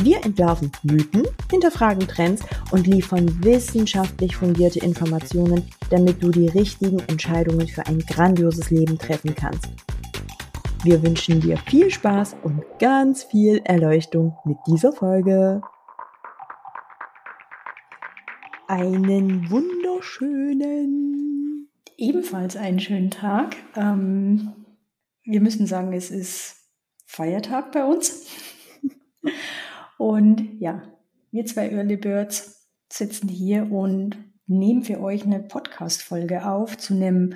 Wir entwerfen Mythen, hinterfragen Trends und liefern wissenschaftlich fundierte Informationen, damit du die richtigen Entscheidungen für ein grandioses Leben treffen kannst. Wir wünschen dir viel Spaß und ganz viel Erleuchtung mit dieser Folge. Einen wunderschönen, ebenfalls einen schönen Tag. Ähm, wir müssen sagen, es ist Feiertag bei uns. und ja, wir zwei Early Birds sitzen hier und nehmen für euch eine Podcast-Folge auf zu einem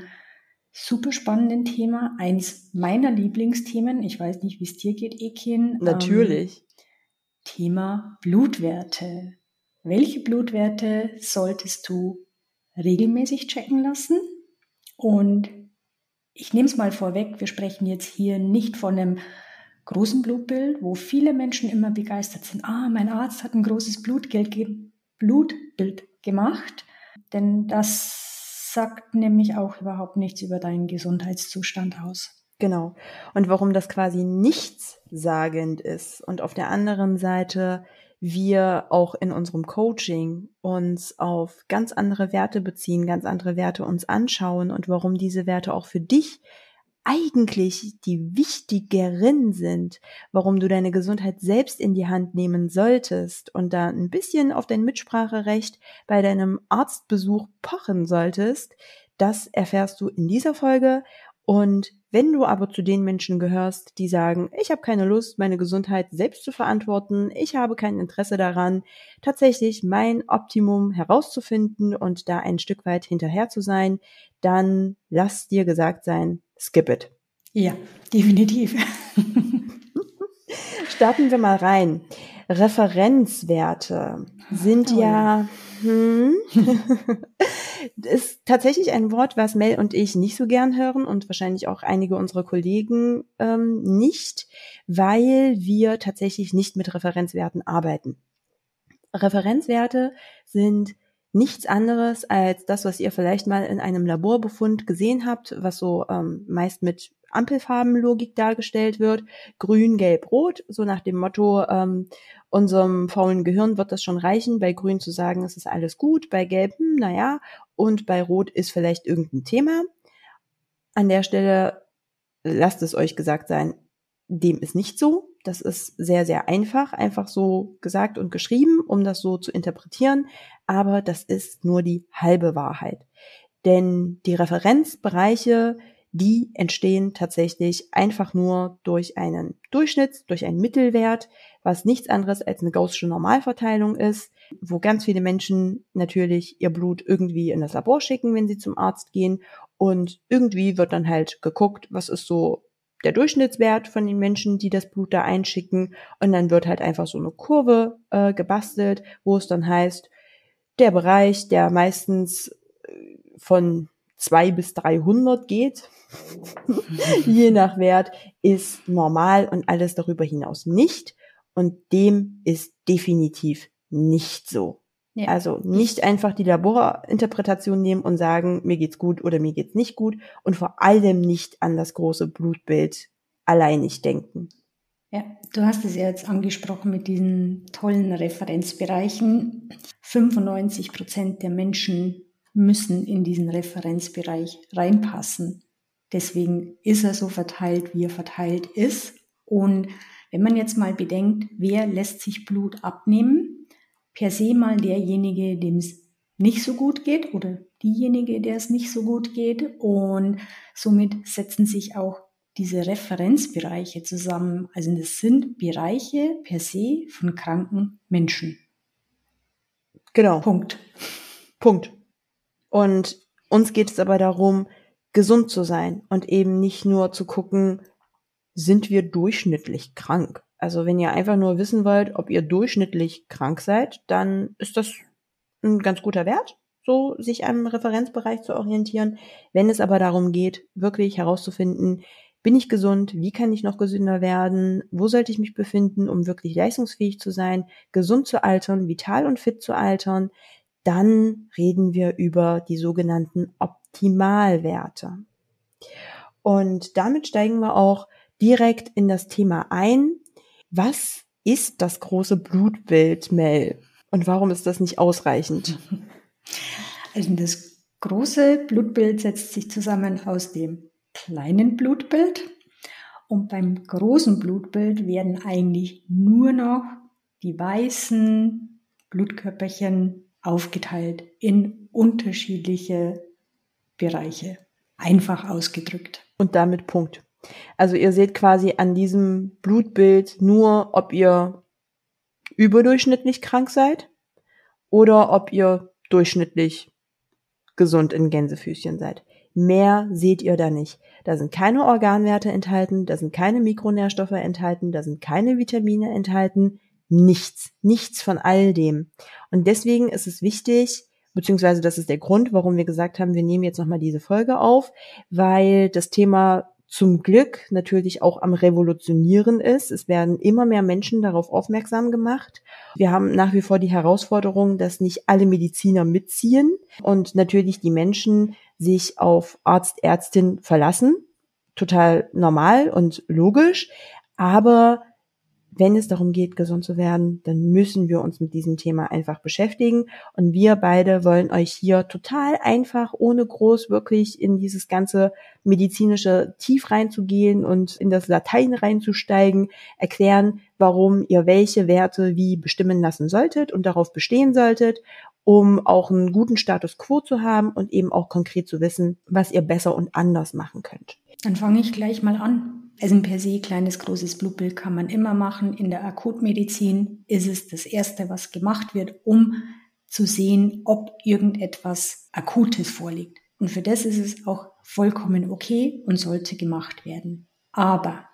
super spannenden Thema, eins meiner Lieblingsthemen. Ich weiß nicht, wie es dir geht, Ekin. Natürlich. Ähm, Thema Blutwerte. Welche Blutwerte solltest du regelmäßig checken lassen? Und ich nehme es mal vorweg, wir sprechen jetzt hier nicht von einem großen Blutbild, wo viele Menschen immer begeistert sind. Ah, mein Arzt hat ein großes Blutbild gemacht. Denn das sagt nämlich auch überhaupt nichts über deinen Gesundheitszustand aus. Genau. Und warum das quasi nichts sagend ist und auf der anderen Seite wir auch in unserem Coaching uns auf ganz andere Werte beziehen, ganz andere Werte uns anschauen und warum diese Werte auch für dich eigentlich die wichtigeren sind, warum du deine Gesundheit selbst in die Hand nehmen solltest und da ein bisschen auf dein Mitspracherecht bei deinem Arztbesuch pochen solltest, das erfährst du in dieser Folge. Und wenn du aber zu den Menschen gehörst, die sagen, ich habe keine Lust, meine Gesundheit selbst zu verantworten, ich habe kein Interesse daran, tatsächlich mein Optimum herauszufinden und da ein Stück weit hinterher zu sein, dann lass dir gesagt sein, skip it. Ja, definitiv. Starten wir mal rein. Referenzwerte sind oh, ja, hm, ist tatsächlich ein Wort, was Mel und ich nicht so gern hören und wahrscheinlich auch einige unserer Kollegen ähm, nicht, weil wir tatsächlich nicht mit Referenzwerten arbeiten. Referenzwerte sind nichts anderes als das, was ihr vielleicht mal in einem Laborbefund gesehen habt, was so ähm, meist mit Ampelfarbenlogik dargestellt wird. Grün, gelb, rot, so nach dem Motto, ähm, unserem faulen Gehirn wird das schon reichen, bei grün zu sagen, es ist alles gut, bei gelb, hm, naja, und bei rot ist vielleicht irgendein Thema. An der Stelle lasst es euch gesagt sein, dem ist nicht so. Das ist sehr, sehr einfach, einfach so gesagt und geschrieben, um das so zu interpretieren. Aber das ist nur die halbe Wahrheit. Denn die Referenzbereiche, die entstehen tatsächlich einfach nur durch einen Durchschnitt, durch einen Mittelwert, was nichts anderes als eine gaußsche Normalverteilung ist, wo ganz viele Menschen natürlich ihr Blut irgendwie in das Labor schicken, wenn sie zum Arzt gehen. Und irgendwie wird dann halt geguckt, was ist so der Durchschnittswert von den Menschen, die das Blut da einschicken. Und dann wird halt einfach so eine Kurve äh, gebastelt, wo es dann heißt, der Bereich, der meistens äh, von zwei bis 300 geht, je nach Wert, ist normal und alles darüber hinaus nicht. Und dem ist definitiv nicht so. Ja. Also nicht einfach die Laborinterpretation nehmen und sagen, mir geht's gut oder mir geht's nicht gut und vor allem nicht an das große Blutbild alleinig denken. Ja, du hast es ja jetzt angesprochen mit diesen tollen Referenzbereichen. 95 Prozent der Menschen müssen in diesen Referenzbereich reinpassen. Deswegen ist er so verteilt, wie er verteilt ist. Und wenn man jetzt mal bedenkt, wer lässt sich Blut abnehmen, per se mal derjenige, dem es nicht so gut geht oder diejenige, der es nicht so gut geht. Und somit setzen sich auch diese Referenzbereiche zusammen. Also das sind Bereiche per se von kranken Menschen. Genau. Punkt. Punkt. Und uns geht es aber darum, gesund zu sein und eben nicht nur zu gucken, sind wir durchschnittlich krank. Also wenn ihr einfach nur wissen wollt, ob ihr durchschnittlich krank seid, dann ist das ein ganz guter Wert, so sich am Referenzbereich zu orientieren. Wenn es aber darum geht, wirklich herauszufinden, bin ich gesund? Wie kann ich noch gesünder werden? Wo sollte ich mich befinden, um wirklich leistungsfähig zu sein, gesund zu altern, vital und fit zu altern? Dann reden wir über die sogenannten Optimalwerte. Und damit steigen wir auch direkt in das Thema ein. Was ist das große Blutbild, Mel? Und warum ist das nicht ausreichend? Also das große Blutbild setzt sich zusammen aus dem kleinen Blutbild und beim großen Blutbild werden eigentlich nur noch die weißen Blutkörperchen aufgeteilt in unterschiedliche Bereiche. Einfach ausgedrückt. Und damit Punkt. Also ihr seht quasi an diesem Blutbild nur, ob ihr überdurchschnittlich krank seid oder ob ihr durchschnittlich gesund in Gänsefüßchen seid. Mehr seht ihr da nicht. Da sind keine Organwerte enthalten, da sind keine Mikronährstoffe enthalten, da sind keine Vitamine enthalten, nichts, nichts von all dem. Und deswegen ist es wichtig, beziehungsweise das ist der Grund, warum wir gesagt haben, wir nehmen jetzt nochmal diese Folge auf, weil das Thema zum Glück natürlich auch am Revolutionieren ist. Es werden immer mehr Menschen darauf aufmerksam gemacht. Wir haben nach wie vor die Herausforderung, dass nicht alle Mediziner mitziehen und natürlich die Menschen sich auf Arzt, Ärztin verlassen. Total normal und logisch. Aber wenn es darum geht, gesund zu werden, dann müssen wir uns mit diesem Thema einfach beschäftigen. Und wir beide wollen euch hier total einfach, ohne groß wirklich in dieses ganze medizinische Tief reinzugehen und in das Latein reinzusteigen, erklären, warum ihr welche Werte wie bestimmen lassen solltet und darauf bestehen solltet, um auch einen guten Status quo zu haben und eben auch konkret zu wissen, was ihr besser und anders machen könnt. Dann fange ich gleich mal an. Also per se kleines, großes Blutbild kann man immer machen. In der Akutmedizin ist es das Erste, was gemacht wird, um zu sehen, ob irgendetwas Akutes vorliegt. Und für das ist es auch vollkommen okay und sollte gemacht werden. Aber,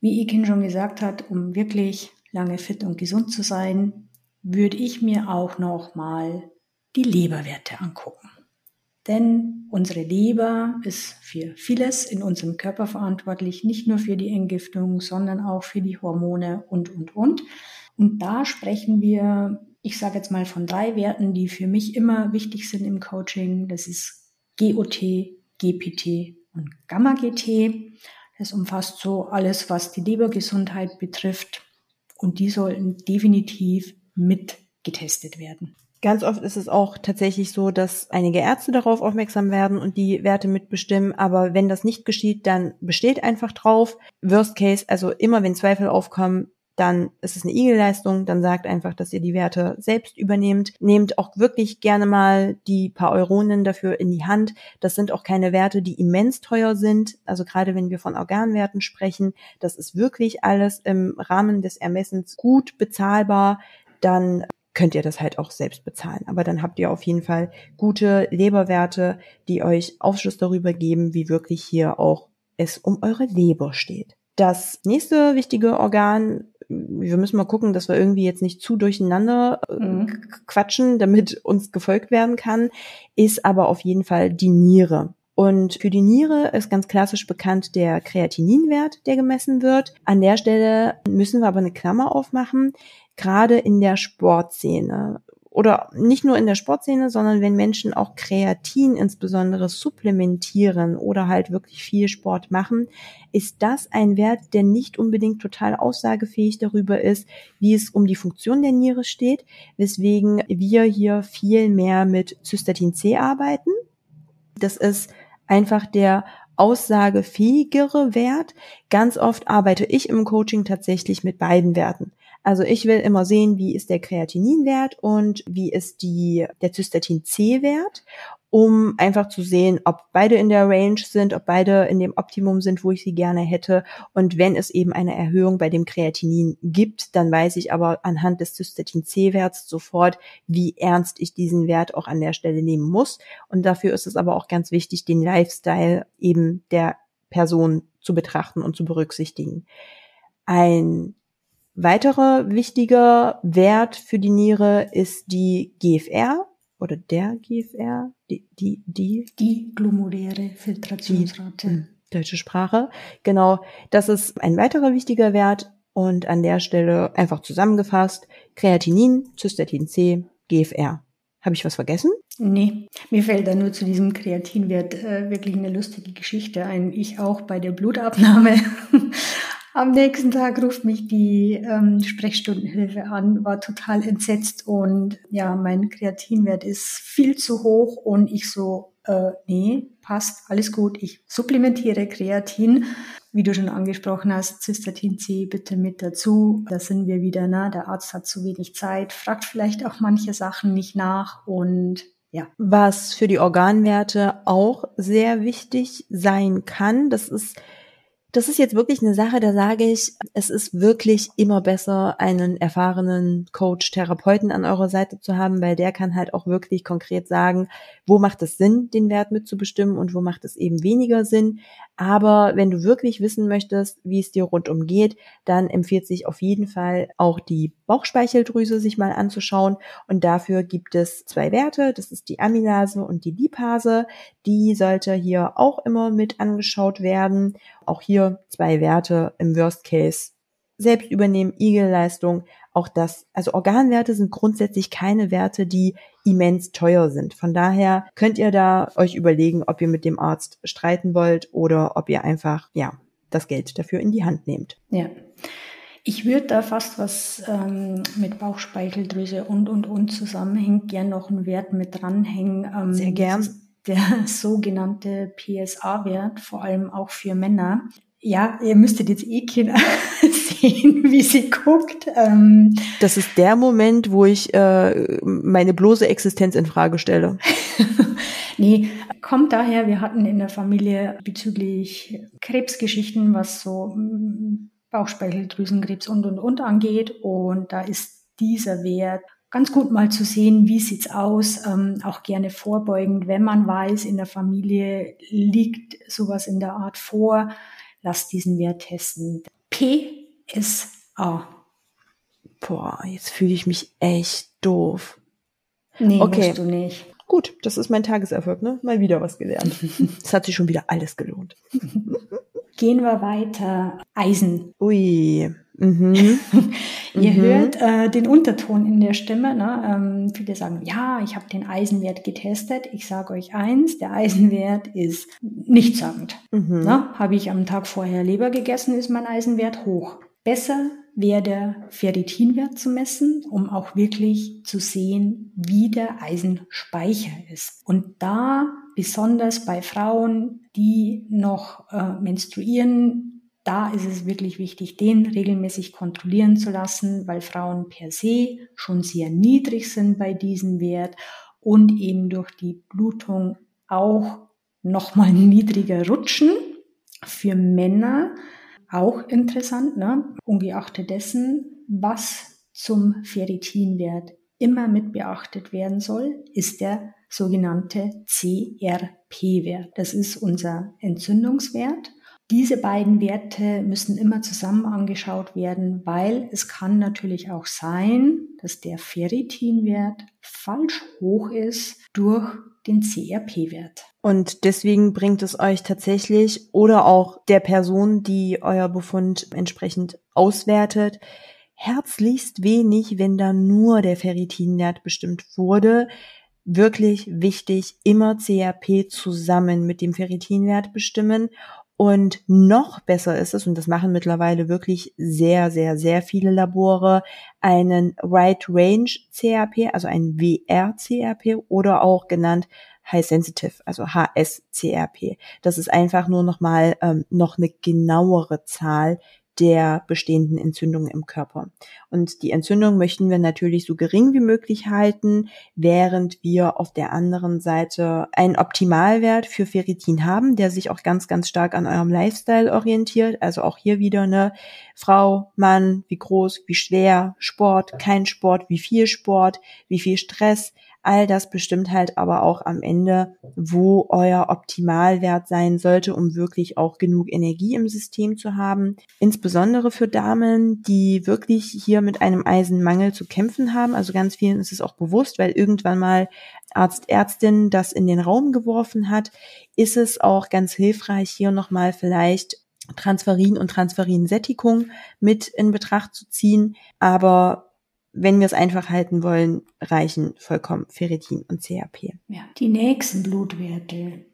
wie Ikin schon gesagt hat, um wirklich lange fit und gesund zu sein, würde ich mir auch noch mal die Leberwerte angucken. Denn unsere Leber ist für vieles in unserem Körper verantwortlich, nicht nur für die Entgiftung, sondern auch für die Hormone und, und, und. Und da sprechen wir, ich sage jetzt mal von drei Werten, die für mich immer wichtig sind im Coaching. Das ist GOT, GPT und Gamma-GT. Das umfasst so alles, was die Lebergesundheit betrifft. Und die sollten definitiv mit getestet werden. Ganz oft ist es auch tatsächlich so, dass einige Ärzte darauf aufmerksam werden und die Werte mitbestimmen. Aber wenn das nicht geschieht, dann besteht einfach drauf. Worst Case, also immer wenn Zweifel aufkommen, dann ist es eine Igelleistung, dann sagt einfach, dass ihr die Werte selbst übernehmt. Nehmt auch wirklich gerne mal die paar Euronen dafür in die Hand. Das sind auch keine Werte, die immens teuer sind. Also gerade wenn wir von Organwerten sprechen, das ist wirklich alles im Rahmen des Ermessens gut bezahlbar. Dann könnt ihr das halt auch selbst bezahlen. Aber dann habt ihr auf jeden Fall gute Leberwerte, die euch Aufschluss darüber geben, wie wirklich hier auch es um eure Leber steht. Das nächste wichtige Organ, wir müssen mal gucken, dass wir irgendwie jetzt nicht zu durcheinander äh, mhm. quatschen, damit uns gefolgt werden kann, ist aber auf jeden Fall die Niere. Und für die Niere ist ganz klassisch bekannt der Kreatininwert, der gemessen wird. An der Stelle müssen wir aber eine Klammer aufmachen gerade in der Sportszene oder nicht nur in der Sportszene, sondern wenn Menschen auch Kreatin insbesondere supplementieren oder halt wirklich viel Sport machen, ist das ein Wert, der nicht unbedingt total aussagefähig darüber ist, wie es um die Funktion der Niere steht, weswegen wir hier viel mehr mit Cystatin C arbeiten. Das ist einfach der aussagefähigere Wert. Ganz oft arbeite ich im Coaching tatsächlich mit beiden Werten. Also ich will immer sehen, wie ist der Kreatininwert und wie ist die, der Cystatin C-Wert, um einfach zu sehen, ob beide in der Range sind, ob beide in dem Optimum sind, wo ich sie gerne hätte. Und wenn es eben eine Erhöhung bei dem Kreatinin gibt, dann weiß ich aber anhand des Cystatin C-Werts sofort, wie ernst ich diesen Wert auch an der Stelle nehmen muss. Und dafür ist es aber auch ganz wichtig, den Lifestyle eben der Person zu betrachten und zu berücksichtigen. Ein weiterer wichtiger Wert für die Niere ist die GFR oder der GFR, die, die, die, die glomeruläre Filtrationsrate. Die, hm, deutsche Sprache. Genau, das ist ein weiterer wichtiger Wert und an der Stelle einfach zusammengefasst, Kreatinin, Cystatin C, GFR. Habe ich was vergessen? Nee, mir fällt da nur zu diesem Kreatinwert äh, wirklich eine lustige Geschichte ein. Ich auch bei der Blutabnahme. Am nächsten Tag ruft mich die ähm, Sprechstundenhilfe an, war total entsetzt und ja, mein Kreatinwert ist viel zu hoch und ich so, äh, nee, passt, alles gut, ich supplementiere Kreatin wie du schon angesprochen hast, Cystatin C bitte mit dazu. Da sind wir wieder, ne? Der Arzt hat zu wenig Zeit, fragt vielleicht auch manche Sachen nicht nach und ja. Was für die Organwerte auch sehr wichtig sein kann, das ist das ist jetzt wirklich eine Sache, da sage ich, es ist wirklich immer besser, einen erfahrenen Coach, Therapeuten an eurer Seite zu haben, weil der kann halt auch wirklich konkret sagen, wo macht es Sinn, den Wert mitzubestimmen und wo macht es eben weniger Sinn. Aber wenn du wirklich wissen möchtest, wie es dir rundum geht, dann empfiehlt sich auf jeden Fall auch die Bauchspeicheldrüse sich mal anzuschauen. Und dafür gibt es zwei Werte. Das ist die Amylase und die Lipase. Die sollte hier auch immer mit angeschaut werden. Auch hier zwei Werte im Worst Case selbst übernehmen, Igelleistung, auch das, also Organwerte sind grundsätzlich keine Werte, die immens teuer sind. Von daher könnt ihr da euch überlegen, ob ihr mit dem Arzt streiten wollt oder ob ihr einfach, ja, das Geld dafür in die Hand nehmt. Ja. Ich würde da fast was ähm, mit Bauchspeicheldrüse und und und zusammenhängt, gern noch einen Wert mit dranhängen. Ähm, Sehr gern. Der sogenannte PSA-Wert, vor allem auch für Männer. Ja, ihr müsstet jetzt eh Kinder sehen, wie sie guckt. Ähm, das ist der Moment, wo ich äh, meine bloße Existenz in Frage stelle. nee, kommt daher, wir hatten in der Familie bezüglich Krebsgeschichten, was so mm, Bauchspeicheldrüsenkrebs und und und angeht. Und da ist dieser Wert ganz gut mal zu sehen, wie sieht's aus, ähm, auch gerne vorbeugend, wenn man weiß, in der Familie liegt sowas in der Art vor lass diesen Wert testen. PSA. Boah, jetzt fühle ich mich echt doof. Nee, okay. musst du nicht. Gut, das ist mein Tageserfolg, ne? Mal wieder was gelernt. Es hat sich schon wieder alles gelohnt. Gehen wir weiter. Eisen. Ui. Mhm. Ihr mhm. hört äh, den Unterton in der Stimme. Ne? Ähm, viele sagen, ja, ich habe den Eisenwert getestet. Ich sage euch eins, der Eisenwert ist nichtssagend. Mhm. Ne? Habe ich am Tag vorher Leber gegessen, ist mein Eisenwert hoch. Besser wäre der Ferritinwert zu messen, um auch wirklich zu sehen, wie der Eisenspeicher ist. Und da besonders bei Frauen, die noch äh, menstruieren, da ist es wirklich wichtig, den regelmäßig kontrollieren zu lassen, weil Frauen per se schon sehr niedrig sind bei diesem Wert und eben durch die Blutung auch nochmal niedriger rutschen. Für Männer auch interessant, ne? ungeachtet dessen, was zum Ferritinwert immer mit beachtet werden soll, ist der sogenannte CRP-Wert. Das ist unser Entzündungswert diese beiden Werte müssen immer zusammen angeschaut werden, weil es kann natürlich auch sein, dass der Ferritinwert falsch hoch ist durch den CRP-Wert. Und deswegen bringt es euch tatsächlich oder auch der Person, die euer Befund entsprechend auswertet, herzlichst wenig, wenn da nur der Ferritinwert bestimmt wurde. Wirklich wichtig, immer CRP zusammen mit dem Ferritinwert bestimmen und noch besser ist es, und das machen mittlerweile wirklich sehr, sehr, sehr viele Labore, einen Right Range CRP, also ein WR-CRP oder auch genannt High Sensitive, also HS-CRP. Das ist einfach nur nochmal ähm, noch eine genauere Zahl, der bestehenden Entzündungen im Körper. Und die Entzündung möchten wir natürlich so gering wie möglich halten, während wir auf der anderen Seite einen Optimalwert für Ferritin haben, der sich auch ganz, ganz stark an eurem Lifestyle orientiert. Also auch hier wieder eine Frau, Mann, wie groß, wie schwer, Sport, kein Sport, wie viel Sport, wie viel Stress. All das bestimmt halt aber auch am Ende, wo euer Optimalwert sein sollte, um wirklich auch genug Energie im System zu haben. Insbesondere für Damen, die wirklich hier mit einem Eisenmangel zu kämpfen haben. Also ganz vielen ist es auch bewusst, weil irgendwann mal Arzt, Ärztin das in den Raum geworfen hat, ist es auch ganz hilfreich, hier nochmal vielleicht Transferin und Transferinsättigung mit in Betracht zu ziehen. Aber wenn wir es einfach halten wollen, reichen vollkommen Ferritin und CAP. Ja, die nächsten Blutwerte.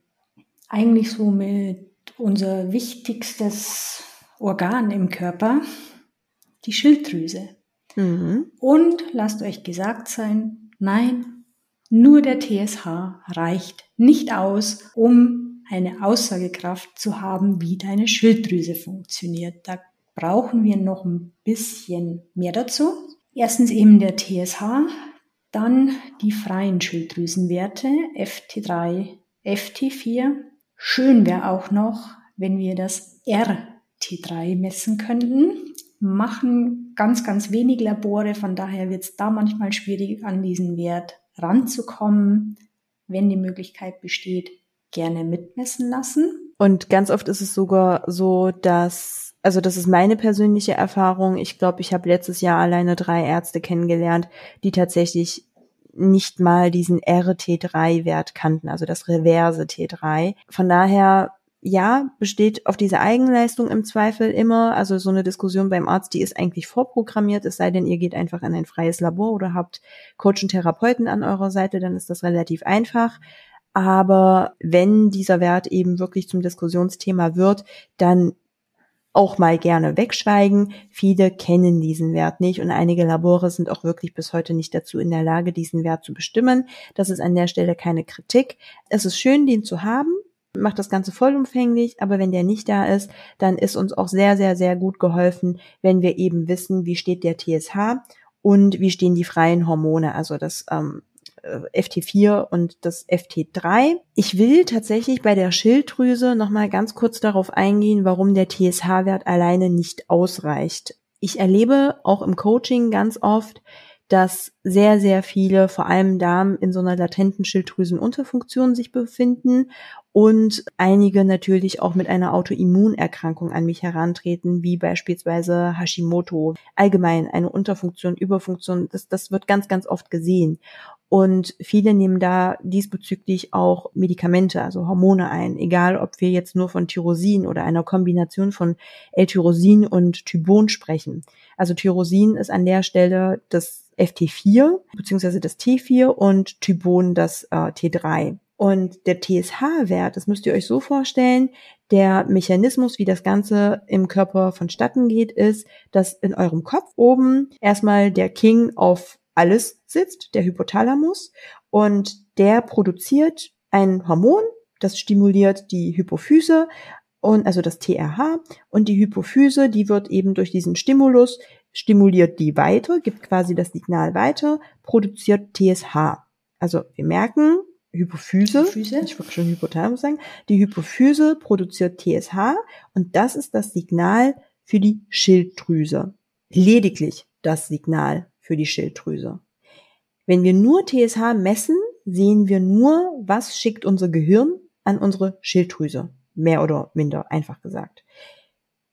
Eigentlich somit unser wichtigstes Organ im Körper, die Schilddrüse. Mhm. Und lasst euch gesagt sein, nein, nur der TSH reicht nicht aus, um eine Aussagekraft zu haben, wie deine Schilddrüse funktioniert. Da brauchen wir noch ein bisschen mehr dazu. Erstens eben der TSH, dann die freien Schilddrüsenwerte FT3, FT4. Schön wäre auch noch, wenn wir das RT3 messen könnten. Machen ganz, ganz wenig Labore, von daher wird es da manchmal schwierig, an diesen Wert ranzukommen. Wenn die Möglichkeit besteht, gerne mitmessen lassen. Und ganz oft ist es sogar so, dass also das ist meine persönliche Erfahrung. Ich glaube, ich habe letztes Jahr alleine drei Ärzte kennengelernt, die tatsächlich nicht mal diesen RT3-Wert kannten, also das reverse T3. Von daher, ja, besteht auf diese Eigenleistung im Zweifel immer, also so eine Diskussion beim Arzt, die ist eigentlich vorprogrammiert, es sei denn, ihr geht einfach in ein freies Labor oder habt Coach und Therapeuten an eurer Seite, dann ist das relativ einfach. Aber wenn dieser Wert eben wirklich zum Diskussionsthema wird, dann auch mal gerne wegschweigen. Viele kennen diesen Wert nicht und einige Labore sind auch wirklich bis heute nicht dazu in der Lage, diesen Wert zu bestimmen. Das ist an der Stelle keine Kritik. Es ist schön, den zu haben, macht das Ganze vollumfänglich, aber wenn der nicht da ist, dann ist uns auch sehr, sehr, sehr gut geholfen, wenn wir eben wissen, wie steht der TSH und wie stehen die freien Hormone, also das ähm, äh, FT4 und das FT3. Ich will tatsächlich bei der Schilddrüse nochmal ganz kurz darauf eingehen, warum der TSH-Wert alleine nicht ausreicht. Ich erlebe auch im Coaching ganz oft, dass sehr, sehr viele, vor allem Damen, in so einer latenten Schilddrüsenunterfunktion sich befinden und einige natürlich auch mit einer Autoimmunerkrankung an mich herantreten, wie beispielsweise Hashimoto. Allgemein eine Unterfunktion, Überfunktion, das, das wird ganz, ganz oft gesehen. Und viele nehmen da diesbezüglich auch Medikamente, also Hormone ein, egal ob wir jetzt nur von Tyrosin oder einer Kombination von L-Tyrosin und Tybon sprechen. Also Tyrosin ist an der Stelle das FT4 beziehungsweise das T4 und Tybon das äh, T3. Und der TSH-Wert, das müsst ihr euch so vorstellen, der Mechanismus, wie das Ganze im Körper vonstatten geht, ist, dass in eurem Kopf oben erstmal der King auf alles sitzt, der Hypothalamus, und der produziert ein Hormon, das stimuliert die Hypophyse und also das TRH und die Hypophyse, die wird eben durch diesen Stimulus stimuliert die weiter, gibt quasi das Signal weiter, produziert TSH. Also wir merken, Hypophyse, Hypophyse. ich wollte schon Hypothalamus sagen, die Hypophyse produziert TSH und das ist das Signal für die Schilddrüse. Lediglich das Signal für die Schilddrüse. Wenn wir nur TSH messen, sehen wir nur, was schickt unser Gehirn an unsere Schilddrüse. Mehr oder minder, einfach gesagt.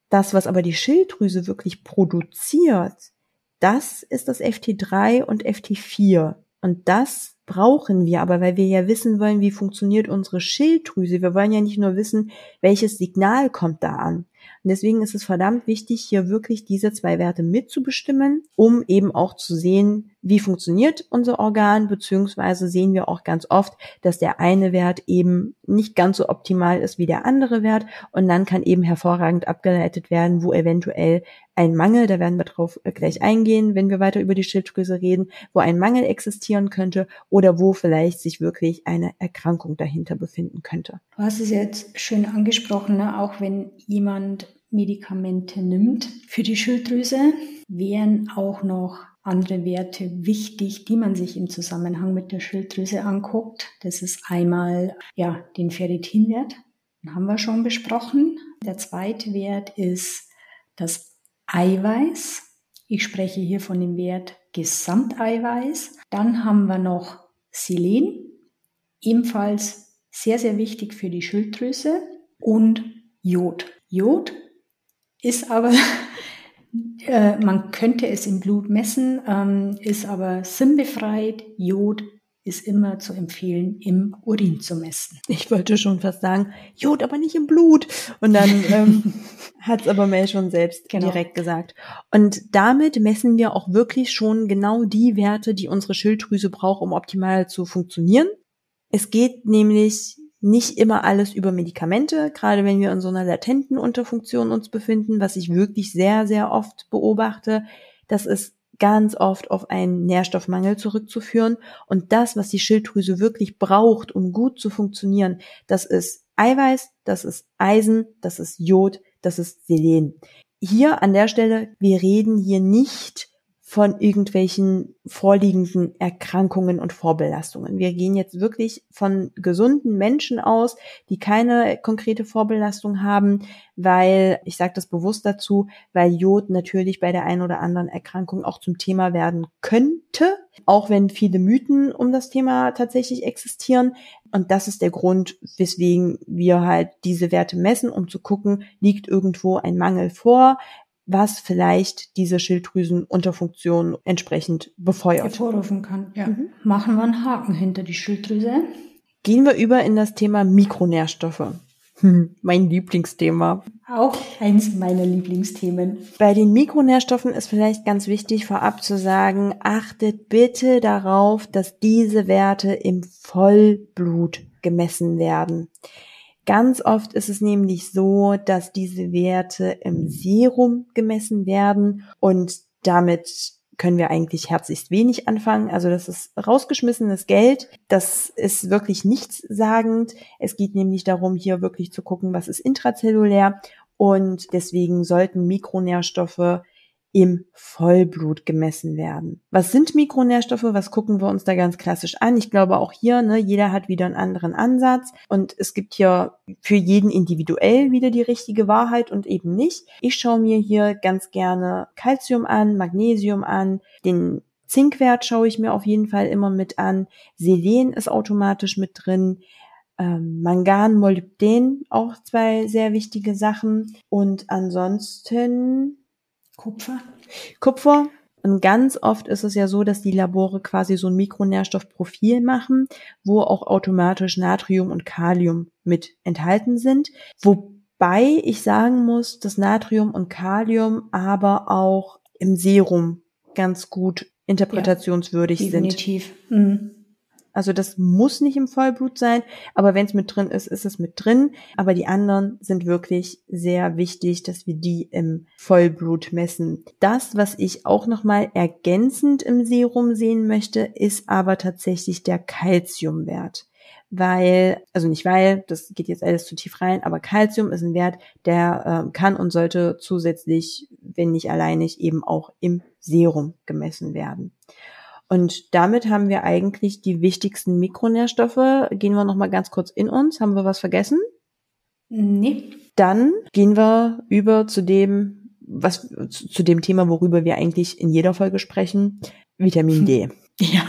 Das, was aber die Schilddrüse wirklich produziert, das ist das FT3 und FT4. Und das brauchen wir aber, weil wir ja wissen wollen, wie funktioniert unsere Schilddrüse. Wir wollen ja nicht nur wissen, welches Signal kommt da an. Und deswegen ist es verdammt wichtig, hier wirklich diese zwei Werte mitzubestimmen, um eben auch zu sehen, wie funktioniert unser Organ, beziehungsweise sehen wir auch ganz oft, dass der eine Wert eben nicht ganz so optimal ist wie der andere Wert und dann kann eben hervorragend abgeleitet werden, wo eventuell ein Mangel, da werden wir drauf äh, gleich eingehen, wenn wir weiter über die Schilddrüse reden, wo ein Mangel existieren könnte oder wo vielleicht sich wirklich eine Erkrankung dahinter befinden könnte. Du hast es jetzt schön angesprochen, ne? auch wenn jemand Medikamente nimmt für die Schilddrüse, wären auch noch andere Werte wichtig, die man sich im Zusammenhang mit der Schilddrüse anguckt. Das ist einmal ja den Ferritinwert, den haben wir schon besprochen. Der zweite Wert ist das Eiweiß. Ich spreche hier von dem Wert Gesamteiweiß. Dann haben wir noch Selen, ebenfalls sehr, sehr wichtig für die Schilddrüse und Jod. Jod ist aber, äh, man könnte es im Blut messen, ähm, ist aber sinnbefreit. Jod ist immer zu empfehlen, im Urin zu messen. Ich wollte schon fast sagen, Jod, aber nicht im Blut. Und dann ähm, hat es aber Mel schon selbst genau. direkt gesagt. Und damit messen wir auch wirklich schon genau die Werte, die unsere Schilddrüse braucht, um optimal zu funktionieren. Es geht nämlich nicht immer alles über Medikamente, gerade wenn wir in so einer latenten Unterfunktion uns befinden, was ich wirklich sehr, sehr oft beobachte. Das ist ganz oft auf einen Nährstoffmangel zurückzuführen. Und das, was die Schilddrüse wirklich braucht, um gut zu funktionieren, das ist Eiweiß, das ist Eisen, das ist Jod, das ist Selen. Hier an der Stelle, wir reden hier nicht von irgendwelchen vorliegenden Erkrankungen und Vorbelastungen. Wir gehen jetzt wirklich von gesunden Menschen aus, die keine konkrete Vorbelastung haben, weil, ich sage das bewusst dazu, weil Jod natürlich bei der einen oder anderen Erkrankung auch zum Thema werden könnte, auch wenn viele Mythen um das Thema tatsächlich existieren. Und das ist der Grund, weswegen wir halt diese Werte messen, um zu gucken, liegt irgendwo ein Mangel vor, was vielleicht diese Schilddrüsenunterfunktion entsprechend befeuert. Hervorrufen kann, ja. Mhm. Machen wir einen Haken hinter die Schilddrüse. Gehen wir über in das Thema Mikronährstoffe. Hm, mein Lieblingsthema. Auch eins meiner Lieblingsthemen. Bei den Mikronährstoffen ist vielleicht ganz wichtig vorab zu sagen, achtet bitte darauf, dass diese Werte im Vollblut gemessen werden. Ganz oft ist es nämlich so, dass diese Werte im Serum gemessen werden und damit können wir eigentlich herzlichst wenig anfangen. Also das ist rausgeschmissenes Geld. Das ist wirklich nichtssagend. Es geht nämlich darum, hier wirklich zu gucken, was ist intrazellulär. Und deswegen sollten Mikronährstoffe im Vollblut gemessen werden. Was sind Mikronährstoffe? Was gucken wir uns da ganz klassisch an? Ich glaube auch hier, ne, jeder hat wieder einen anderen Ansatz und es gibt hier für jeden individuell wieder die richtige Wahrheit und eben nicht. Ich schaue mir hier ganz gerne Calcium an, Magnesium an, den Zinkwert schaue ich mir auf jeden Fall immer mit an. Selen ist automatisch mit drin. Ähm, Mangan, Molybden, auch zwei sehr wichtige Sachen. Und ansonsten Kupfer. Kupfer. Und ganz oft ist es ja so, dass die Labore quasi so ein Mikronährstoffprofil machen, wo auch automatisch Natrium und Kalium mit enthalten sind. Wobei ich sagen muss, dass Natrium und Kalium aber auch im Serum ganz gut interpretationswürdig ja, definitiv. sind. Definitiv. Mhm. Also das muss nicht im Vollblut sein, aber wenn es mit drin ist, ist es mit drin. Aber die anderen sind wirklich sehr wichtig, dass wir die im Vollblut messen. Das, was ich auch nochmal ergänzend im Serum sehen möchte, ist aber tatsächlich der Kalziumwert weil, also nicht weil, das geht jetzt alles zu tief rein, aber Calcium ist ein Wert, der äh, kann und sollte zusätzlich, wenn nicht alleinig, eben auch im Serum gemessen werden. Und damit haben wir eigentlich die wichtigsten Mikronährstoffe. Gehen wir nochmal ganz kurz in uns. Haben wir was vergessen? Nee. Dann gehen wir über zu dem, was, zu dem Thema, worüber wir eigentlich in jeder Folge sprechen. Vitamin D. Ja.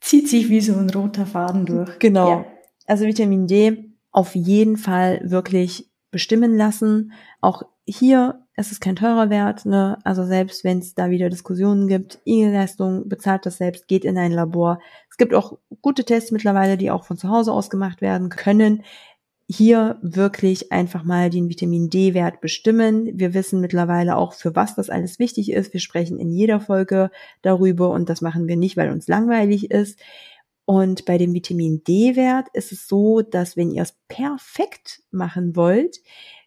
Zieht sich wie so ein roter Faden durch. Genau. Ja. Also Vitamin D auf jeden Fall wirklich bestimmen lassen. Auch hier ist es kein teurer Wert, ne? Also selbst wenn es da wieder Diskussionen gibt, IG-Leistung bezahlt das selbst, geht in ein Labor. Es gibt auch gute Tests mittlerweile, die auch von zu Hause aus gemacht werden können. Hier wirklich einfach mal den Vitamin D-Wert bestimmen. Wir wissen mittlerweile auch, für was das alles wichtig ist. Wir sprechen in jeder Folge darüber und das machen wir nicht, weil uns langweilig ist. Und bei dem Vitamin D-Wert ist es so, dass wenn ihr es perfekt machen wollt,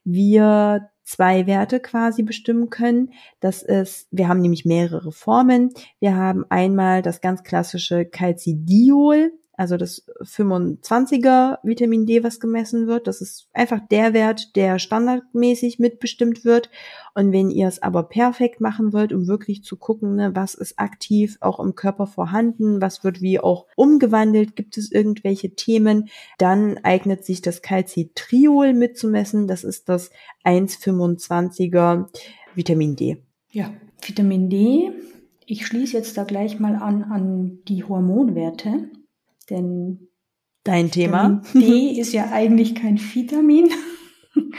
wir zwei Werte quasi bestimmen können. Das ist, wir haben nämlich mehrere Formen. Wir haben einmal das ganz klassische Calcidiol, also das 25er Vitamin D, was gemessen wird. Das ist einfach der Wert, der standardmäßig mitbestimmt wird. Und wenn ihr es aber perfekt machen wollt, um wirklich zu gucken, ne, was ist aktiv auch im Körper vorhanden, was wird wie auch umgewandelt, gibt es irgendwelche Themen, dann eignet sich das Calcitriol mitzumessen. Das ist das 1,25er Vitamin D. Ja, Vitamin D Ich schließe jetzt da gleich mal an an die Hormonwerte, denn dein Thema D ist ja eigentlich kein Vitamin,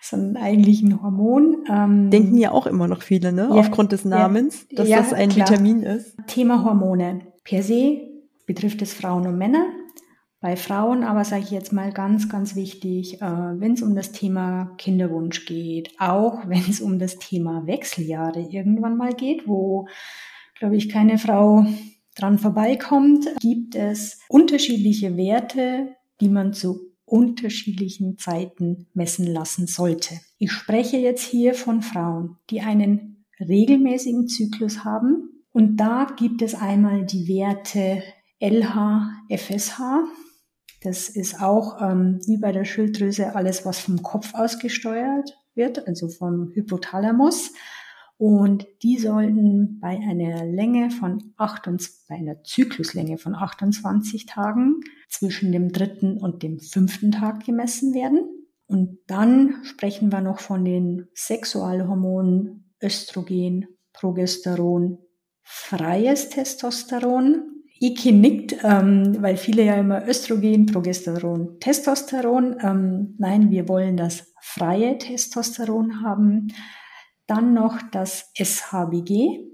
sondern eigentlich ein Hormon. Ähm, Denken ja auch immer noch viele, ne? Ja, Aufgrund des Namens, ja, dass ja, das ein klar. Vitamin ist. Thema Hormone. Per se betrifft es Frauen und Männer. Bei Frauen aber sage ich jetzt mal ganz, ganz wichtig, äh, wenn es um das Thema Kinderwunsch geht, auch wenn es um das Thema Wechseljahre irgendwann mal geht, wo, glaube ich, keine Frau dran vorbeikommt, gibt es unterschiedliche Werte, die man zu unterschiedlichen Zeiten messen lassen sollte. Ich spreche jetzt hier von Frauen, die einen regelmäßigen Zyklus haben. Und da gibt es einmal die Werte LH, FSH. Das ist auch ähm, wie bei der Schilddrüse alles, was vom Kopf ausgesteuert wird, also vom Hypothalamus. Und die sollten bei einer Länge von 28, bei einer Zykluslänge von 28 Tagen zwischen dem dritten und dem fünften Tag gemessen werden. Und dann sprechen wir noch von den Sexualhormonen Östrogen, Progesteron, freies Testosteron. Iki nickt, ähm, weil viele ja immer Östrogen, Progesteron, Testosteron. Ähm, nein, wir wollen das freie Testosteron haben. Dann noch das SHBG.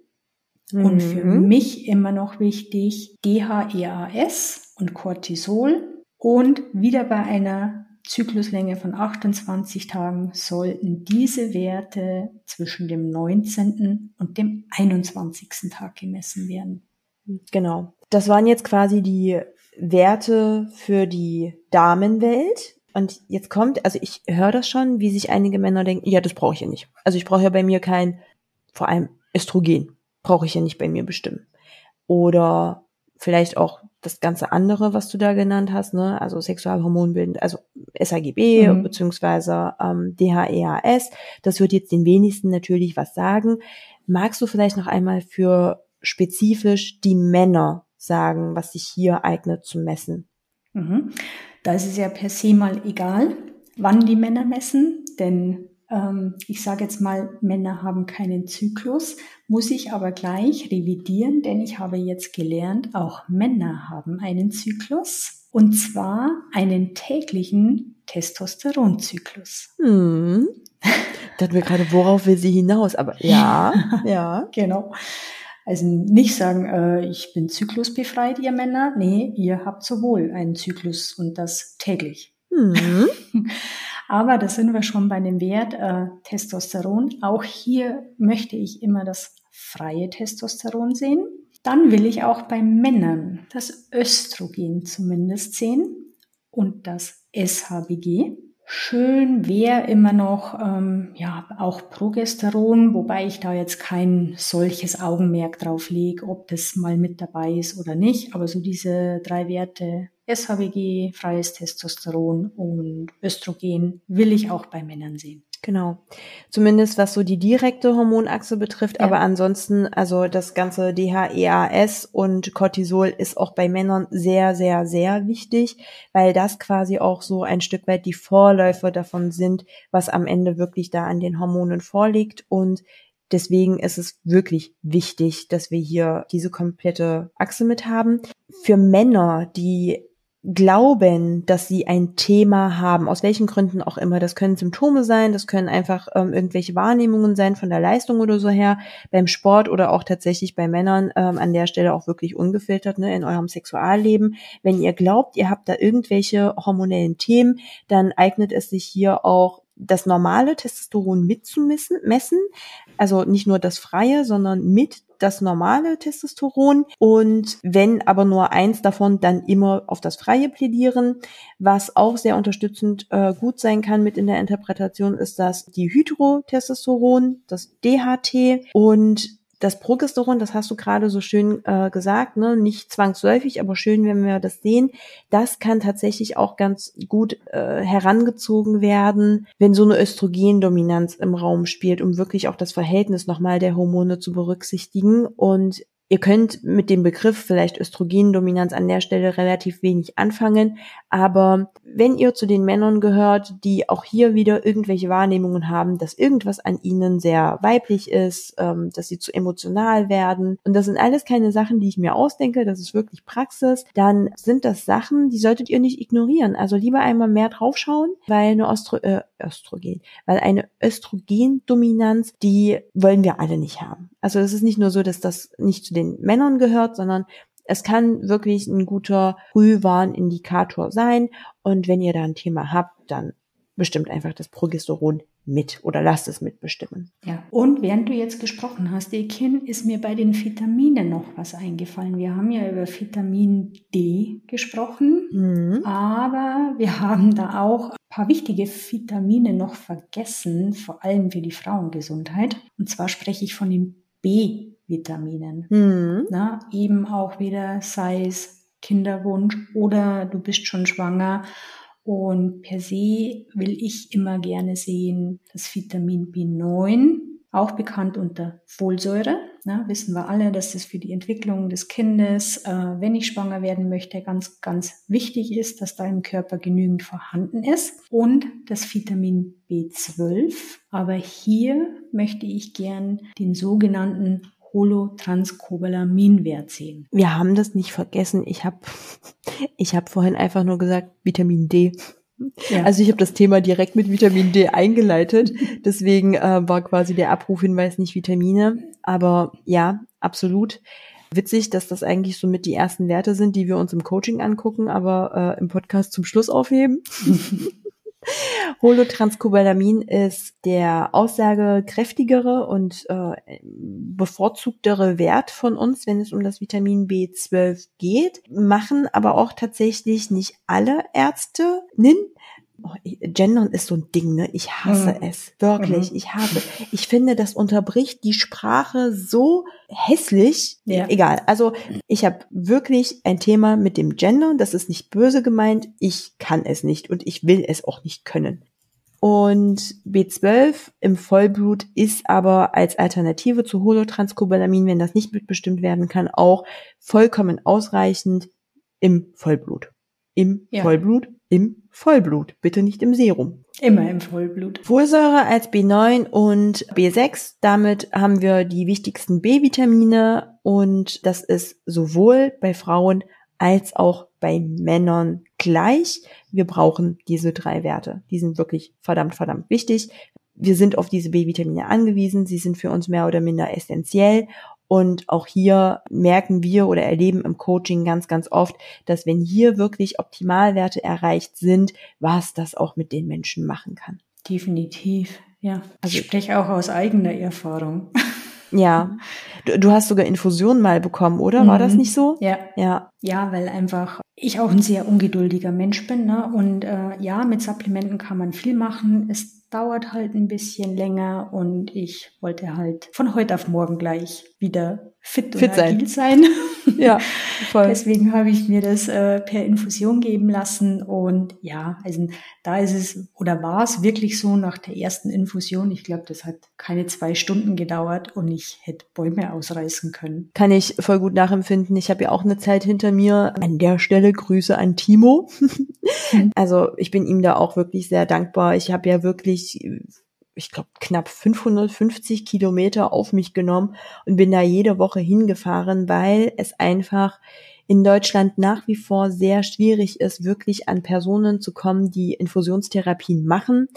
Mhm. Und für mhm. mich immer noch wichtig DHEAS und Cortisol. Und wieder bei einer Zykluslänge von 28 Tagen sollten diese Werte zwischen dem 19. und dem 21. Tag gemessen werden. Genau. Das waren jetzt quasi die Werte für die Damenwelt. Und jetzt kommt, also ich höre das schon, wie sich einige Männer denken, ja, das brauche ich ja nicht. Also ich brauche ja bei mir kein, vor allem Östrogen, brauche ich ja nicht bei mir bestimmen. Oder vielleicht auch das ganze andere, was du da genannt hast, ne? also Sexualhormonbildend, also SAGB mhm. beziehungsweise ähm, DHEAS, das wird jetzt den wenigsten natürlich was sagen. Magst du vielleicht noch einmal für spezifisch die Männer sagen, was sich hier eignet zu messen? Mhm. Da ist es ja per se mal egal, wann die Männer messen, denn ähm, ich sage jetzt mal, Männer haben keinen Zyklus, muss ich aber gleich revidieren, denn ich habe jetzt gelernt, auch Männer haben einen Zyklus und zwar einen täglichen Testosteronzyklus. Hm. Dachten wir gerade, worauf will sie hinaus? Aber ja, ja. genau. Also nicht sagen, äh, ich bin zyklusbefreit, ihr Männer. Nee, ihr habt sowohl einen Zyklus und das täglich. Mhm. Aber da sind wir schon bei dem Wert äh, Testosteron. Auch hier möchte ich immer das freie Testosteron sehen. Dann will ich auch bei Männern das Östrogen zumindest sehen und das SHBG. Schön wäre immer noch, ähm, ja, auch Progesteron, wobei ich da jetzt kein solches Augenmerk drauf lege, ob das mal mit dabei ist oder nicht. Aber so diese drei Werte, SHBG, freies Testosteron und Östrogen, will ich auch bei Männern sehen. Genau. Zumindest was so die direkte Hormonachse betrifft, ja. aber ansonsten, also das ganze DHEAS und Cortisol ist auch bei Männern sehr, sehr, sehr wichtig, weil das quasi auch so ein Stück weit die Vorläufer davon sind, was am Ende wirklich da an den Hormonen vorliegt und Deswegen ist es wirklich wichtig, dass wir hier diese komplette Achse mit haben. Für Männer, die glauben, dass sie ein Thema haben, aus welchen Gründen auch immer. Das können Symptome sein, das können einfach ähm, irgendwelche Wahrnehmungen sein von der Leistung oder so her, beim Sport oder auch tatsächlich bei Männern ähm, an der Stelle auch wirklich ungefiltert ne, in eurem Sexualleben. Wenn ihr glaubt, ihr habt da irgendwelche hormonellen Themen, dann eignet es sich hier auch das normale Testosteron mitzumessen, messen, also nicht nur das freie, sondern mit das normale Testosteron und wenn aber nur eins davon, dann immer auf das freie plädieren. Was auch sehr unterstützend äh, gut sein kann mit in der Interpretation ist das die Hydrotestosteron, das DHT und das Progesteron, das hast du gerade so schön äh, gesagt, ne, nicht zwangsläufig, aber schön, wenn wir das sehen, das kann tatsächlich auch ganz gut äh, herangezogen werden, wenn so eine Östrogendominanz im Raum spielt, um wirklich auch das Verhältnis nochmal der Hormone zu berücksichtigen. Und Ihr könnt mit dem Begriff vielleicht Östrogendominanz an der Stelle relativ wenig anfangen, aber wenn ihr zu den Männern gehört, die auch hier wieder irgendwelche Wahrnehmungen haben, dass irgendwas an ihnen sehr weiblich ist, ähm, dass sie zu emotional werden, und das sind alles keine Sachen, die ich mir ausdenke, das ist wirklich Praxis, dann sind das Sachen, die solltet ihr nicht ignorieren. Also lieber einmal mehr draufschauen, weil eine Ostro äh, Östrogen, weil eine Östrogendominanz, die wollen wir alle nicht haben. Also es ist nicht nur so, dass das nicht zu den Männern gehört, sondern es kann wirklich ein guter Frühwarnindikator sein. Und wenn ihr da ein Thema habt, dann bestimmt einfach das Progesteron mit oder lasst es mitbestimmen. Ja, und während du jetzt gesprochen hast, Ekin, ist mir bei den Vitaminen noch was eingefallen. Wir haben ja über Vitamin D gesprochen, mhm. aber wir haben da auch ein paar wichtige Vitamine noch vergessen, vor allem für die Frauengesundheit. Und zwar spreche ich von den B-Vitaminen. Mhm. Na, eben auch wieder, sei es Kinderwunsch oder du bist schon schwanger und per se will ich immer gerne sehen das Vitamin B9, auch bekannt unter Folsäure. Na, wissen wir alle, dass das für die Entwicklung des Kindes, äh, wenn ich schwanger werden möchte, ganz, ganz wichtig ist, dass da im Körper genügend vorhanden ist. Und das Vitamin B12. Aber hier möchte ich gern den sogenannten Holotranscobalaminwert sehen. Wir haben das nicht vergessen. Ich habe ich hab vorhin einfach nur gesagt Vitamin D. Ja. Also ich habe das Thema direkt mit Vitamin D eingeleitet. Deswegen äh, war quasi der Abrufhinweis nicht Vitamine. Aber ja, absolut. Witzig, dass das eigentlich so mit die ersten Werte sind, die wir uns im Coaching angucken, aber äh, im Podcast zum Schluss aufheben. Holotranscobalamin ist der aussagekräftigere und äh, bevorzugtere Wert von uns, wenn es um das Vitamin B12 geht, machen aber auch tatsächlich nicht alle Ärztinnen Oh, Gendern ist so ein Ding, ne? Ich hasse mhm. es. Wirklich. Mhm. Ich hasse. Ich finde, das unterbricht die Sprache so hässlich. Ja. Egal. Also, ich habe wirklich ein Thema mit dem Gendern. Das ist nicht böse gemeint. Ich kann es nicht und ich will es auch nicht können. Und B12 im Vollblut ist aber als Alternative zu Holotranscobalamin, wenn das nicht mitbestimmt werden kann, auch vollkommen ausreichend im Vollblut. Im ja. Vollblut im Vollblut, bitte nicht im Serum. Immer im Vollblut. Folsäure als B9 und B6. Damit haben wir die wichtigsten B-Vitamine und das ist sowohl bei Frauen als auch bei Männern gleich. Wir brauchen diese drei Werte. Die sind wirklich verdammt, verdammt wichtig. Wir sind auf diese B-Vitamine angewiesen. Sie sind für uns mehr oder minder essentiell und auch hier merken wir oder erleben im Coaching ganz, ganz oft, dass wenn hier wirklich Optimalwerte erreicht sind, was das auch mit den Menschen machen kann. Definitiv, ja. Also ich spreche auch aus eigener Erfahrung. Ja. Du, du hast sogar Infusionen mal bekommen, oder? War das mhm. nicht so? Ja. Ja. Ja, weil einfach ich auch ein sehr ungeduldiger Mensch bin. Ne? Und äh, ja, mit Supplementen kann man viel machen. Es dauert halt ein bisschen länger und ich wollte halt von heute auf morgen gleich wieder fit, fit und agil sein. ja, voll. Deswegen habe ich mir das äh, per Infusion geben lassen und ja, also da ist es oder war es wirklich so nach der ersten Infusion. Ich glaube, das hat keine zwei Stunden gedauert und ich hätte Bäume ausreißen können. Kann ich voll gut nachempfinden. Ich habe ja auch eine Zeit hinter mir. An der Stelle Grüße an Timo. also ich bin ihm da auch wirklich sehr dankbar. Ich habe ja wirklich ich glaube, knapp 550 Kilometer auf mich genommen und bin da jede Woche hingefahren, weil es einfach in Deutschland nach wie vor sehr schwierig ist, wirklich an Personen zu kommen, die Infusionstherapien machen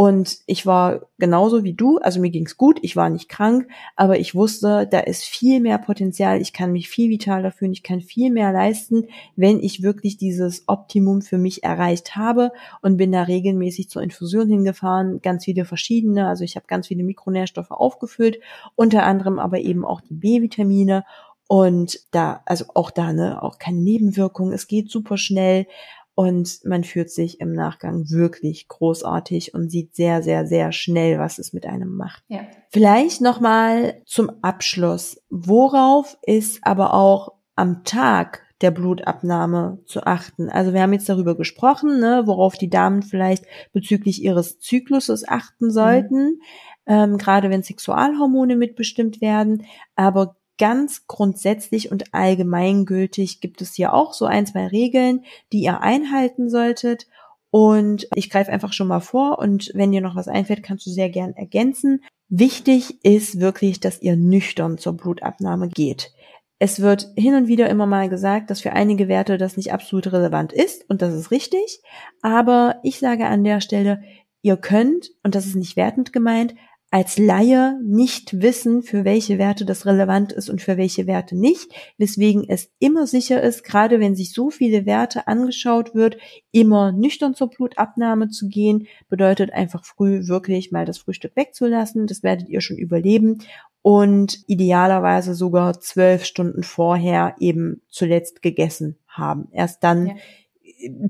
und ich war genauso wie du, also mir ging's gut, ich war nicht krank, aber ich wusste, da ist viel mehr Potenzial, ich kann mich viel vitaler fühlen, ich kann viel mehr leisten, wenn ich wirklich dieses Optimum für mich erreicht habe und bin da regelmäßig zur Infusion hingefahren, ganz viele verschiedene, also ich habe ganz viele Mikronährstoffe aufgefüllt, unter anderem aber eben auch die B-Vitamine und da, also auch da, ne, auch keine Nebenwirkungen, es geht super schnell, und man fühlt sich im Nachgang wirklich großartig und sieht sehr, sehr, sehr schnell, was es mit einem macht. Ja. Vielleicht nochmal zum Abschluss. Worauf ist aber auch am Tag der Blutabnahme zu achten. Also wir haben jetzt darüber gesprochen, ne, worauf die Damen vielleicht bezüglich ihres Zykluses achten sollten, mhm. ähm, gerade wenn Sexualhormone mitbestimmt werden. Aber ganz grundsätzlich und allgemeingültig gibt es hier auch so ein, zwei Regeln, die ihr einhalten solltet. Und ich greife einfach schon mal vor und wenn dir noch was einfällt, kannst du sehr gern ergänzen. Wichtig ist wirklich, dass ihr nüchtern zur Blutabnahme geht. Es wird hin und wieder immer mal gesagt, dass für einige Werte das nicht absolut relevant ist und das ist richtig. Aber ich sage an der Stelle, ihr könnt, und das ist nicht wertend gemeint, als Laie nicht wissen, für welche Werte das relevant ist und für welche Werte nicht, weswegen es immer sicher ist, gerade wenn sich so viele Werte angeschaut wird, immer nüchtern zur Blutabnahme zu gehen, bedeutet einfach früh wirklich mal das Frühstück wegzulassen, das werdet ihr schon überleben und idealerweise sogar zwölf Stunden vorher eben zuletzt gegessen haben. Erst dann ja.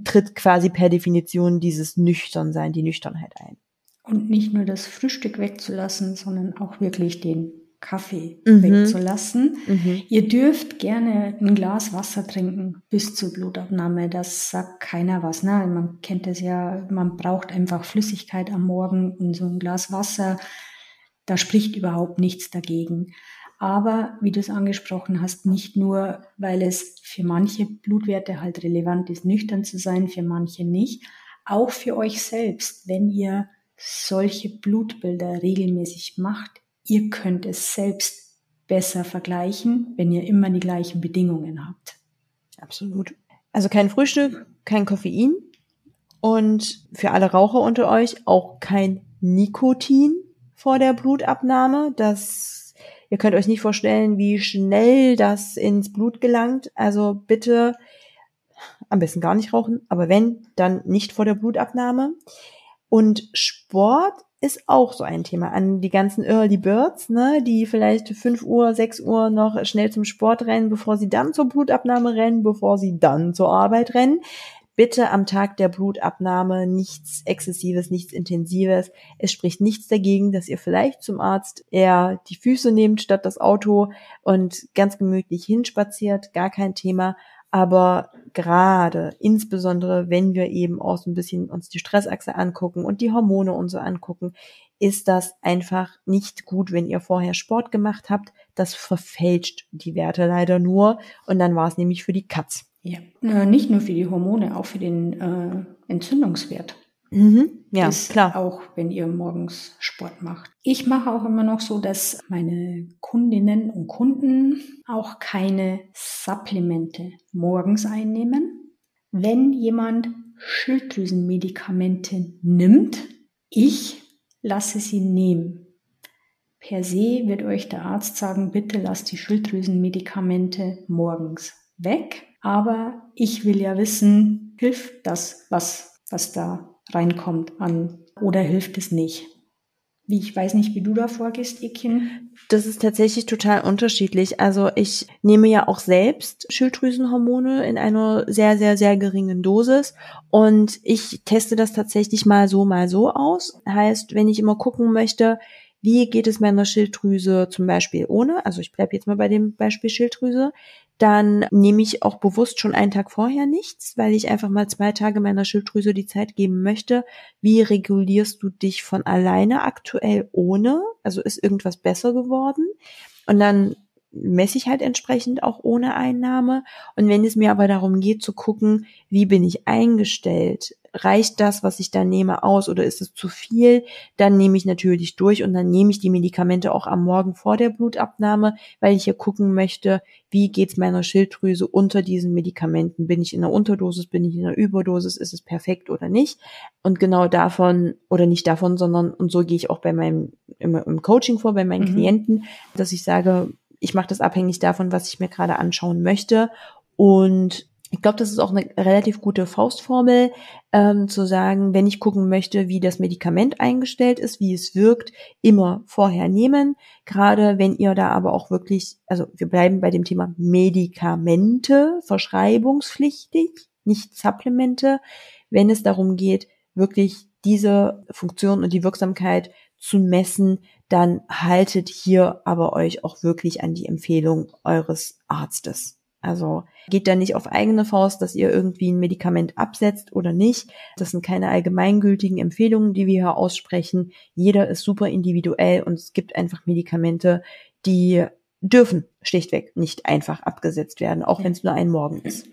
tritt quasi per Definition dieses Nüchternsein, die Nüchternheit ein. Und nicht nur das Frühstück wegzulassen, sondern auch wirklich den Kaffee mhm. wegzulassen. Mhm. Ihr dürft gerne ein Glas Wasser trinken bis zur Blutabnahme. Das sagt keiner was. Ne? Man kennt es ja, man braucht einfach Flüssigkeit am Morgen und so ein Glas Wasser. Da spricht überhaupt nichts dagegen. Aber wie du es angesprochen hast, nicht nur, weil es für manche Blutwerte halt relevant ist, nüchtern zu sein, für manche nicht. Auch für euch selbst, wenn ihr solche Blutbilder regelmäßig macht, ihr könnt es selbst besser vergleichen, wenn ihr immer die gleichen Bedingungen habt. Absolut. Also kein Frühstück, kein Koffein und für alle Raucher unter euch auch kein Nikotin vor der Blutabnahme. Das, ihr könnt euch nicht vorstellen, wie schnell das ins Blut gelangt. Also bitte am besten gar nicht rauchen, aber wenn, dann nicht vor der Blutabnahme. Und Sport ist auch so ein Thema. An die ganzen Early Birds, ne, die vielleicht fünf Uhr, sechs Uhr noch schnell zum Sport rennen, bevor sie dann zur Blutabnahme rennen, bevor sie dann zur Arbeit rennen. Bitte am Tag der Blutabnahme nichts Exzessives, nichts Intensives. Es spricht nichts dagegen, dass ihr vielleicht zum Arzt eher die Füße nehmt statt das Auto und ganz gemütlich hinspaziert. Gar kein Thema. Aber gerade, insbesondere wenn wir eben auch so ein bisschen uns die Stressachse angucken und die Hormone und so angucken, ist das einfach nicht gut, wenn ihr vorher Sport gemacht habt. Das verfälscht die Werte leider nur und dann war es nämlich für die Katz. Ja, äh, nicht nur für die Hormone, auch für den äh, Entzündungswert. Mhm. Ja, ist klar. Auch wenn ihr morgens Sport macht. Ich mache auch immer noch so, dass meine Kundinnen und Kunden auch keine Supplemente morgens einnehmen. Wenn jemand Schilddrüsenmedikamente nimmt, ich lasse sie nehmen. Per se wird euch der Arzt sagen, bitte lasst die Schilddrüsenmedikamente morgens weg. Aber ich will ja wissen, hilft das, was, was da reinkommt an oder hilft es nicht? Wie, ich weiß nicht, wie du da vorgehst, Ekin. Das ist tatsächlich total unterschiedlich. Also ich nehme ja auch selbst Schilddrüsenhormone in einer sehr, sehr, sehr geringen Dosis und ich teste das tatsächlich mal so, mal so aus. Heißt, wenn ich immer gucken möchte, wie geht es meiner Schilddrüse zum Beispiel ohne, also ich bleibe jetzt mal bei dem Beispiel Schilddrüse, dann nehme ich auch bewusst schon einen Tag vorher nichts, weil ich einfach mal zwei Tage meiner Schilddrüse die Zeit geben möchte. Wie regulierst du dich von alleine aktuell ohne? Also ist irgendwas besser geworden? Und dann messe ich halt entsprechend auch ohne Einnahme. Und wenn es mir aber darum geht zu gucken, wie bin ich eingestellt, reicht das, was ich da nehme, aus oder ist es zu viel, dann nehme ich natürlich durch und dann nehme ich die Medikamente auch am Morgen vor der Blutabnahme, weil ich hier gucken möchte, wie geht's meiner Schilddrüse unter diesen Medikamenten? Bin ich in einer Unterdosis, bin ich in einer Überdosis, ist es perfekt oder nicht? Und genau davon oder nicht davon, sondern und so gehe ich auch bei meinem im, im Coaching vor, bei meinen mhm. Klienten, dass ich sage, ich mache das abhängig davon, was ich mir gerade anschauen möchte und ich glaube, das ist auch eine relativ gute Faustformel, ähm, zu sagen, wenn ich gucken möchte, wie das Medikament eingestellt ist, wie es wirkt, immer vorher nehmen. Gerade wenn ihr da aber auch wirklich, also wir bleiben bei dem Thema Medikamente, verschreibungspflichtig, nicht Supplemente, wenn es darum geht, wirklich diese Funktion und die Wirksamkeit zu messen, dann haltet hier aber euch auch wirklich an die Empfehlung eures Arztes. Also geht da nicht auf eigene Faust, dass ihr irgendwie ein Medikament absetzt oder nicht. Das sind keine allgemeingültigen Empfehlungen, die wir hier aussprechen. Jeder ist super individuell und es gibt einfach Medikamente, die dürfen schlichtweg nicht einfach abgesetzt werden, auch wenn es nur ein Morgen ist.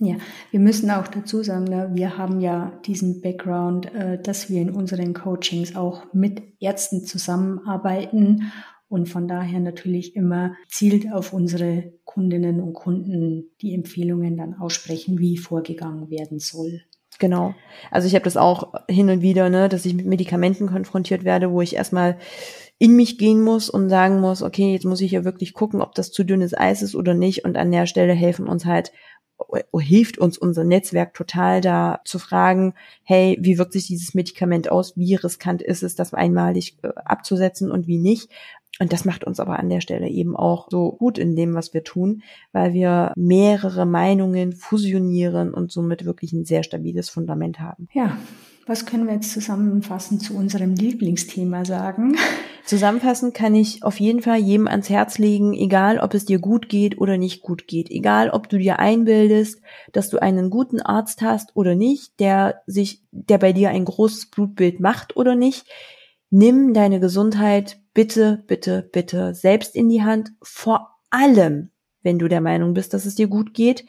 Ja, wir müssen auch dazu sagen, ne, wir haben ja diesen Background, äh, dass wir in unseren Coachings auch mit Ärzten zusammenarbeiten und von daher natürlich immer zielt auf unsere Kundinnen und Kunden die Empfehlungen dann aussprechen, wie vorgegangen werden soll. Genau. Also ich habe das auch hin und wieder, ne, dass ich mit Medikamenten konfrontiert werde, wo ich erstmal in mich gehen muss und sagen muss, okay, jetzt muss ich ja wirklich gucken, ob das zu dünnes Eis ist oder nicht. Und an der Stelle helfen uns halt hilft uns unser Netzwerk total da zu fragen, hey, wie wirkt sich dieses Medikament aus? Wie riskant ist es, das einmalig äh, abzusetzen und wie nicht? Und das macht uns aber an der Stelle eben auch so gut in dem, was wir tun, weil wir mehrere Meinungen fusionieren und somit wirklich ein sehr stabiles Fundament haben. Ja, was können wir jetzt zusammenfassend zu unserem Lieblingsthema sagen? Zusammenfassend kann ich auf jeden Fall jedem ans Herz legen, egal ob es dir gut geht oder nicht gut geht, egal ob du dir einbildest, dass du einen guten Arzt hast oder nicht, der sich, der bei dir ein großes Blutbild macht oder nicht, nimm deine Gesundheit bitte, bitte, bitte selbst in die Hand, vor allem, wenn du der Meinung bist, dass es dir gut geht.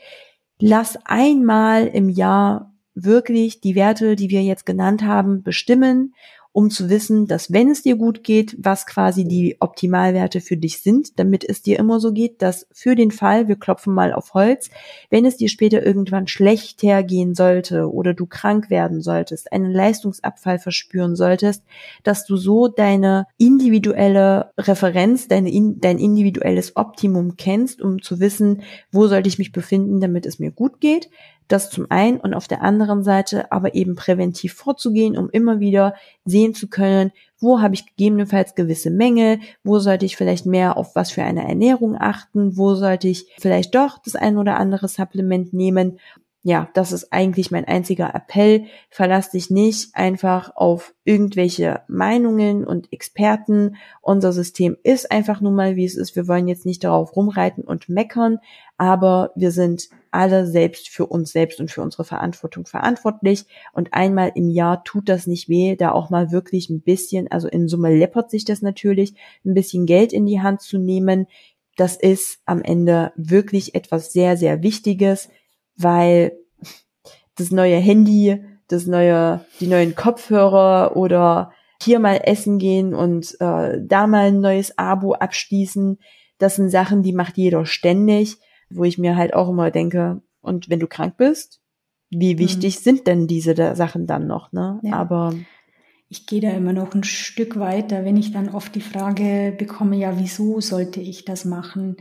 Lass einmal im Jahr wirklich die Werte, die wir jetzt genannt haben, bestimmen um zu wissen, dass wenn es dir gut geht, was quasi die Optimalwerte für dich sind, damit es dir immer so geht, dass für den Fall, wir klopfen mal auf Holz, wenn es dir später irgendwann schlecht hergehen sollte oder du krank werden solltest, einen Leistungsabfall verspüren solltest, dass du so deine individuelle Referenz, deine, dein individuelles Optimum kennst, um zu wissen, wo sollte ich mich befinden, damit es mir gut geht. Das zum einen und auf der anderen Seite aber eben präventiv vorzugehen, um immer wieder sehen zu können, wo habe ich gegebenenfalls gewisse Mängel, wo sollte ich vielleicht mehr auf was für eine Ernährung achten, wo sollte ich vielleicht doch das ein oder andere Supplement nehmen ja, das ist eigentlich mein einziger Appell. Verlass dich nicht einfach auf irgendwelche Meinungen und Experten. Unser System ist einfach nun mal, wie es ist. Wir wollen jetzt nicht darauf rumreiten und meckern, aber wir sind alle selbst für uns selbst und für unsere Verantwortung verantwortlich. Und einmal im Jahr tut das nicht weh, da auch mal wirklich ein bisschen, also in Summe läppert sich das natürlich, ein bisschen Geld in die Hand zu nehmen. Das ist am Ende wirklich etwas sehr, sehr Wichtiges weil das neue Handy, das neue, die neuen Kopfhörer oder hier mal essen gehen und äh, da mal ein neues Abo abschließen, das sind Sachen, die macht jeder ständig, wo ich mir halt auch immer denke, und wenn du krank bist, wie wichtig mhm. sind denn diese Sachen dann noch, ne? Ja. Aber ich gehe da immer noch ein Stück weiter, wenn ich dann oft die Frage bekomme, ja, wieso sollte ich das machen?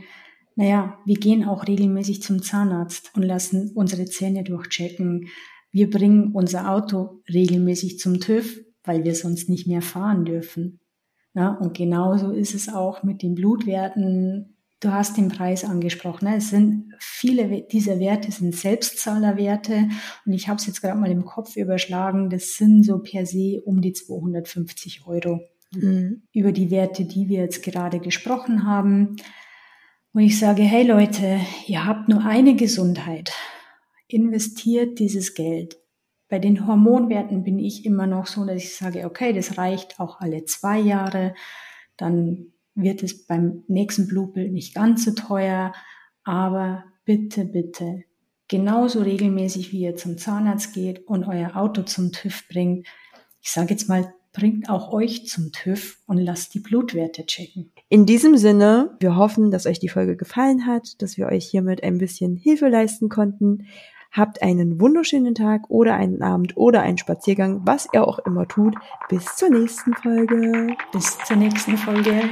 Naja, wir gehen auch regelmäßig zum Zahnarzt und lassen unsere Zähne durchchecken. Wir bringen unser Auto regelmäßig zum TÜV, weil wir sonst nicht mehr fahren dürfen. Ja, und genauso ist es auch mit den Blutwerten. Du hast den Preis angesprochen. Ne? Es sind viele dieser Werte sind Selbstzahlerwerte und ich habe es jetzt gerade mal im Kopf überschlagen. Das sind so per se um die 250 Euro mhm. über die Werte, die wir jetzt gerade gesprochen haben wo ich sage, hey Leute, ihr habt nur eine Gesundheit. Investiert dieses Geld. Bei den Hormonwerten bin ich immer noch so, dass ich sage, okay, das reicht auch alle zwei Jahre. Dann wird es beim nächsten Blutbild nicht ganz so teuer. Aber bitte, bitte, genauso regelmäßig wie ihr zum Zahnarzt geht und euer Auto zum TÜV bringt. Ich sage jetzt mal bringt auch euch zum TÜV und lasst die Blutwerte checken. In diesem Sinne, wir hoffen, dass euch die Folge gefallen hat, dass wir euch hiermit ein bisschen Hilfe leisten konnten. Habt einen wunderschönen Tag oder einen Abend oder einen Spaziergang, was ihr auch immer tut. Bis zur nächsten Folge. Bis zur nächsten Folge.